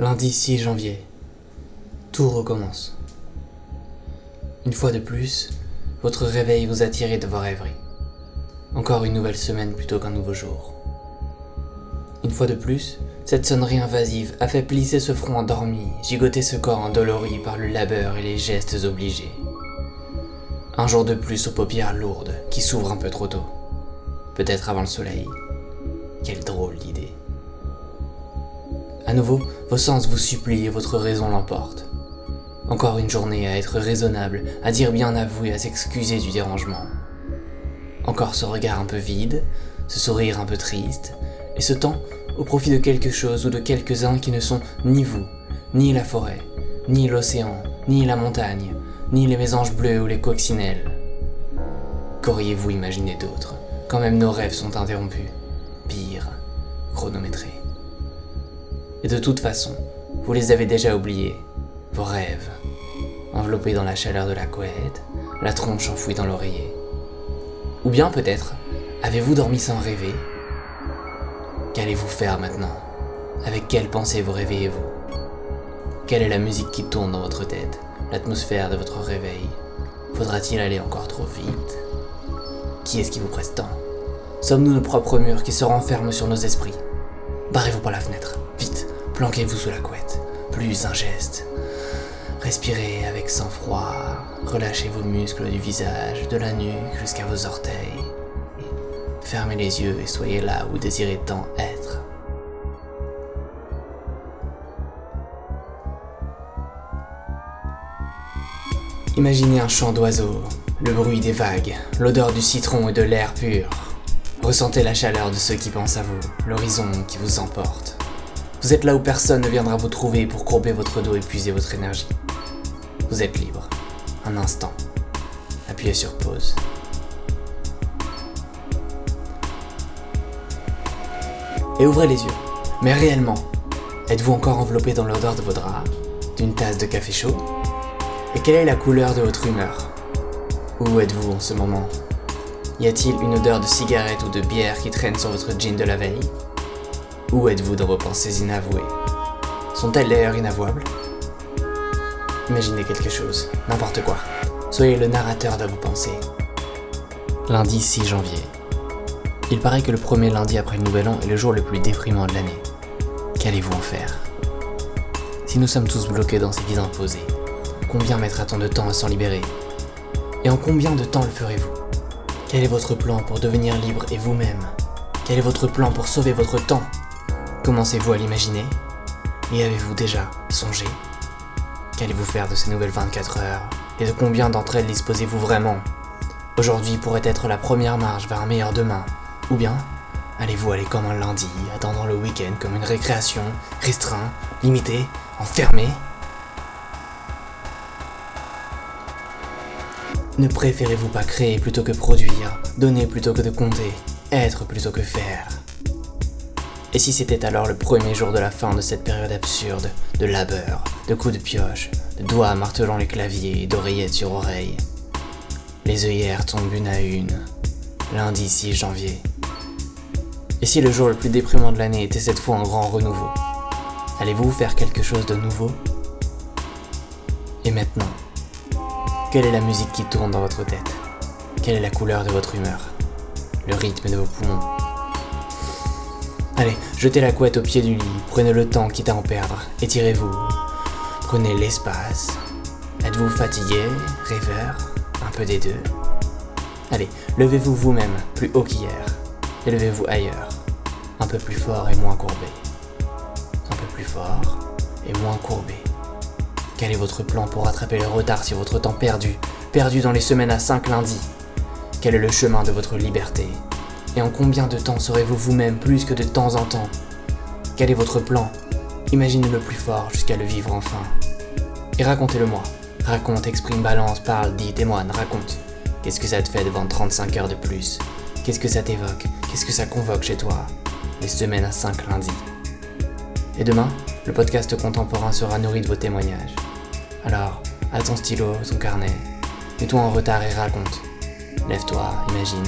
Lundi 6 janvier. Tout recommence. Une fois de plus, votre réveil vous a tiré de vos rêveries. Encore une nouvelle semaine plutôt qu'un nouveau jour. Une fois de plus, cette sonnerie invasive a fait plisser ce front endormi, gigoter ce corps endolori par le labeur et les gestes obligés. Un jour de plus aux paupières lourdes qui s'ouvrent un peu trop tôt. Peut-être avant le soleil. Quelle drôle d'idée. À nouveau, vos sens vous supplient et votre raison l'emporte. Encore une journée à être raisonnable, à dire bien avoué, à s'excuser du dérangement. Encore ce regard un peu vide, ce sourire un peu triste, et ce temps au profit de quelque chose ou de quelques-uns qui ne sont ni vous, ni la forêt, ni l'océan, ni la montagne, ni les mésanges bleus ou les coccinelles. Qu'auriez-vous imaginé d'autre, quand même nos rêves sont interrompus, pire, chronométrés et de toute façon, vous les avez déjà oubliés, vos rêves, enveloppés dans la chaleur de la couette, la tronche enfouie dans l'oreiller. Ou bien peut-être, avez-vous dormi sans rêver? Qu'allez-vous faire maintenant? Avec quelle pensée vous réveillez-vous? Quelle est la musique qui tourne dans votre tête, l'atmosphère de votre réveil? Faudra-t-il aller encore trop vite? Qui est-ce qui vous presse tant? Sommes-nous nos propres murs qui se renferment sur nos esprits? Barrez-vous par la fenêtre, Planquez-vous sous la couette. Plus un geste. Respirez avec sang-froid. Relâchez vos muscles du visage, de la nuque jusqu'à vos orteils. Fermez les yeux et soyez là où désirez tant être. Imaginez un chant d'oiseaux, le bruit des vagues, l'odeur du citron et de l'air pur. Ressentez la chaleur de ceux qui pensent à vous, l'horizon qui vous emporte. Vous êtes là où personne ne viendra vous trouver pour courber votre dos et puiser votre énergie. Vous êtes libre. Un instant. Appuyez sur pause. Et ouvrez les yeux. Mais réellement, êtes-vous encore enveloppé dans l'odeur de vos draps, d'une tasse de café chaud? Et quelle est la couleur de votre humeur? Où êtes-vous en ce moment? Y a-t-il une odeur de cigarette ou de bière qui traîne sur votre jean de la veille? Où êtes-vous dans vos pensées inavouées? Sont-elles d'ailleurs inavouables? Imaginez quelque chose, n'importe quoi. Soyez le narrateur de vos pensées. Lundi 6 janvier. Il paraît que le premier lundi après le nouvel an est le jour le plus déprimant de l'année. Qu'allez-vous en faire? Si nous sommes tous bloqués dans ces vies imposées, combien mettra-t-on de temps à s'en libérer? Et en combien de temps le ferez-vous? Quel est votre plan pour devenir libre et vous-même? Quel est votre plan pour sauver votre temps? Commencez-vous à l'imaginer Et avez-vous déjà songé Qu'allez-vous faire de ces nouvelles 24 heures Et de combien d'entre elles disposez-vous vraiment Aujourd'hui pourrait être la première marche vers un meilleur demain. Ou bien, allez-vous aller comme un lundi, attendant le week-end comme une récréation, restreint, limité, enfermé Ne préférez-vous pas créer plutôt que produire, donner plutôt que de compter, être plutôt que faire et si c'était alors le premier jour de la fin de cette période absurde, de labeur, de coups de pioche, de doigts martelant les claviers et d'oreillettes sur oreilles Les œillères tombent une à une, lundi 6 janvier. Et si le jour le plus déprimant de l'année était cette fois un grand renouveau Allez-vous faire quelque chose de nouveau? Et maintenant Quelle est la musique qui tourne dans votre tête? Quelle est la couleur de votre humeur? Le rythme de vos poumons? Allez, jetez la couette au pied du lit, prenez le temps quitte à en perdre, étirez-vous, prenez l'espace. Êtes-vous fatigué, rêveur, un peu des deux? Allez, levez-vous vous-même plus haut qu'hier, élevez-vous ailleurs, un peu plus fort et moins courbé. Un peu plus fort et moins courbé. Quel est votre plan pour rattraper le retard sur votre temps perdu, perdu dans les semaines à 5 lundis? Quel est le chemin de votre liberté? Et en combien de temps serez-vous vous-même plus que de temps en temps? Quel est votre plan? Imaginez-le plus fort jusqu'à le vivre enfin. Et racontez-le-moi. Raconte, exprime, balance, parle, dis, témoigne, raconte. Qu'est-ce que ça te fait de vendre 35 heures de plus? Qu'est-ce que ça t'évoque? Qu'est-ce que ça convoque chez toi? Les semaines à 5 lundis. Et demain, le podcast contemporain sera nourri de vos témoignages. Alors, à ton stylo, ton carnet, mets-toi en retard et raconte. Lève-toi, imagine,